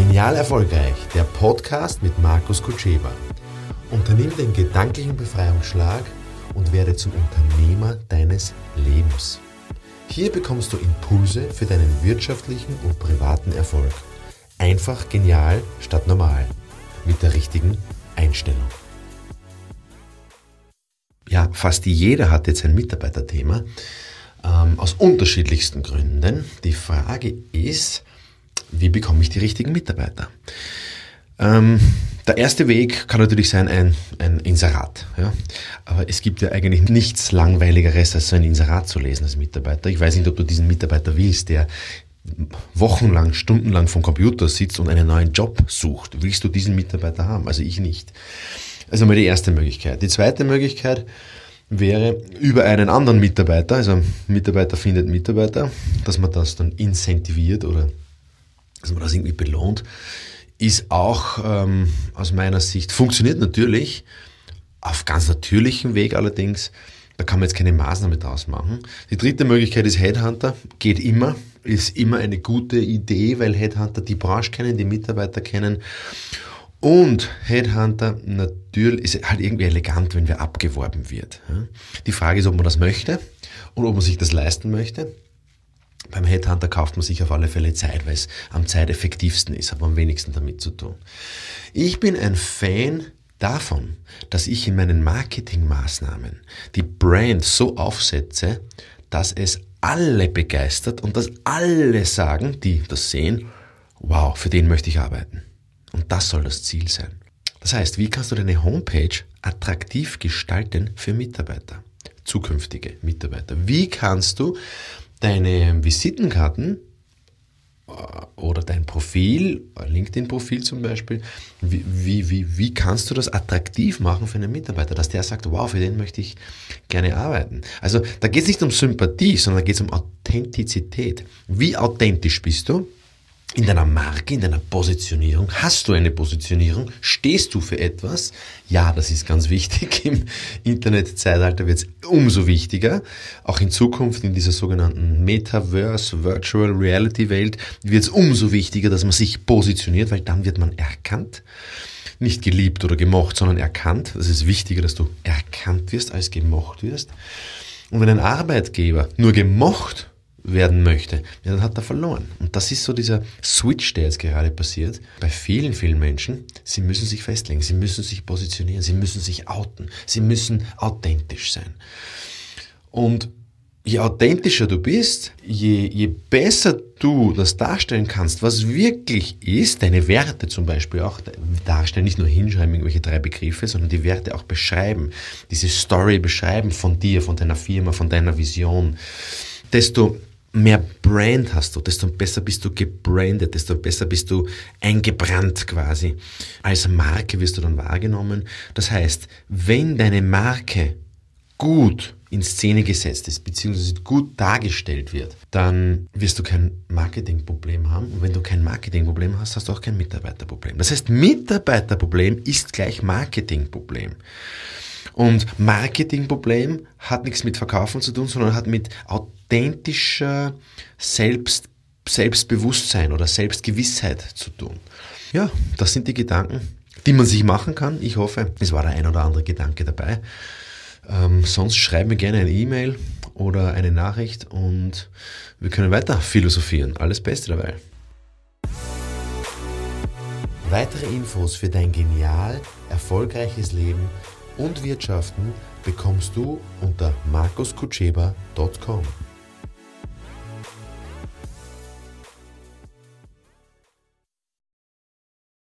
Genial Erfolgreich, der Podcast mit Markus Kutscheba. Unternimm den gedanklichen Befreiungsschlag und werde zum Unternehmer deines Lebens. Hier bekommst du Impulse für deinen wirtschaftlichen und privaten Erfolg. Einfach genial statt normal. Mit der richtigen Einstellung. Ja, fast jeder hat jetzt ein Mitarbeiterthema. Ähm, aus unterschiedlichsten Gründen. Die Frage ist, wie bekomme ich die richtigen Mitarbeiter? Ähm, der erste Weg kann natürlich sein ein, ein Inserat. Ja? Aber es gibt ja eigentlich nichts Langweiligeres, als so ein Inserat zu lesen als Mitarbeiter. Ich weiß nicht, ob du diesen Mitarbeiter willst, der wochenlang, stundenlang vom Computer sitzt und einen neuen Job sucht. Willst du diesen Mitarbeiter haben? Also ich nicht. Also mal die erste Möglichkeit. Die zweite Möglichkeit wäre über einen anderen Mitarbeiter, also Mitarbeiter findet Mitarbeiter, dass man das dann incentiviert oder dass man das irgendwie belohnt, ist auch ähm, aus meiner Sicht, funktioniert natürlich, auf ganz natürlichem Weg allerdings, da kann man jetzt keine Maßnahme draus machen. Die dritte Möglichkeit ist Headhunter, geht immer, ist immer eine gute Idee, weil Headhunter die Branche kennen, die Mitarbeiter kennen. Und Headhunter natürlich ist halt irgendwie elegant, wenn wer abgeworben wird. Die Frage ist, ob man das möchte und ob man sich das leisten möchte. Beim Headhunter kauft man sich auf alle Fälle Zeit, weil es am zeiteffektivsten ist, man am wenigsten damit zu tun. Ich bin ein Fan davon, dass ich in meinen Marketingmaßnahmen die Brand so aufsetze, dass es alle begeistert und dass alle sagen, die das sehen, wow, für den möchte ich arbeiten. Und das soll das Ziel sein. Das heißt, wie kannst du deine Homepage attraktiv gestalten für Mitarbeiter, zukünftige Mitarbeiter? Wie kannst du deine Visitenkarten äh, oder dein Profil, LinkedIn-Profil zum Beispiel, wie, wie, wie kannst du das attraktiv machen für einen Mitarbeiter, dass der sagt, wow, für den möchte ich gerne arbeiten. Also da geht es nicht um Sympathie, sondern da geht es um Authentizität. Wie authentisch bist du? In deiner Marke, in deiner Positionierung. Hast du eine Positionierung? Stehst du für etwas? Ja, das ist ganz wichtig. Im Internetzeitalter wird es umso wichtiger. Auch in Zukunft in dieser sogenannten Metaverse, Virtual Reality Welt wird es umso wichtiger, dass man sich positioniert, weil dann wird man erkannt. Nicht geliebt oder gemocht, sondern erkannt. Das ist wichtiger, dass du erkannt wirst, als gemocht wirst. Und wenn ein Arbeitgeber nur gemocht werden möchte, ja, dann hat er verloren. Und das ist so dieser Switch, der jetzt gerade passiert. Bei vielen, vielen Menschen, sie müssen sich festlegen, sie müssen sich positionieren, sie müssen sich outen, sie müssen authentisch sein. Und je authentischer du bist, je, je besser du das darstellen kannst, was wirklich ist, deine Werte zum Beispiel auch darstellen, nicht nur hinschreiben, irgendwelche drei Begriffe, sondern die Werte auch beschreiben, diese Story beschreiben von dir, von deiner Firma, von deiner Vision, desto mehr Brand hast du, desto besser bist du gebrandet, desto besser bist du eingebrannt quasi. Als Marke wirst du dann wahrgenommen. Das heißt, wenn deine Marke gut in Szene gesetzt ist, beziehungsweise gut dargestellt wird, dann wirst du kein Marketingproblem haben. Und wenn du kein Marketingproblem hast, hast du auch kein Mitarbeiterproblem. Das heißt, Mitarbeiterproblem ist gleich Marketingproblem. Und Marketingproblem hat nichts mit Verkaufen zu tun, sondern hat mit authentischer Selbst, Selbstbewusstsein oder Selbstgewissheit zu tun. Ja, das sind die Gedanken, die man sich machen kann. Ich hoffe, es war der ein oder andere Gedanke dabei. Ähm, sonst schreib mir gerne eine E-Mail oder eine Nachricht und wir können weiter philosophieren. Alles Beste dabei. Weitere Infos für dein genial erfolgreiches Leben und Wirtschaften bekommst du unter markuskutscheba.com.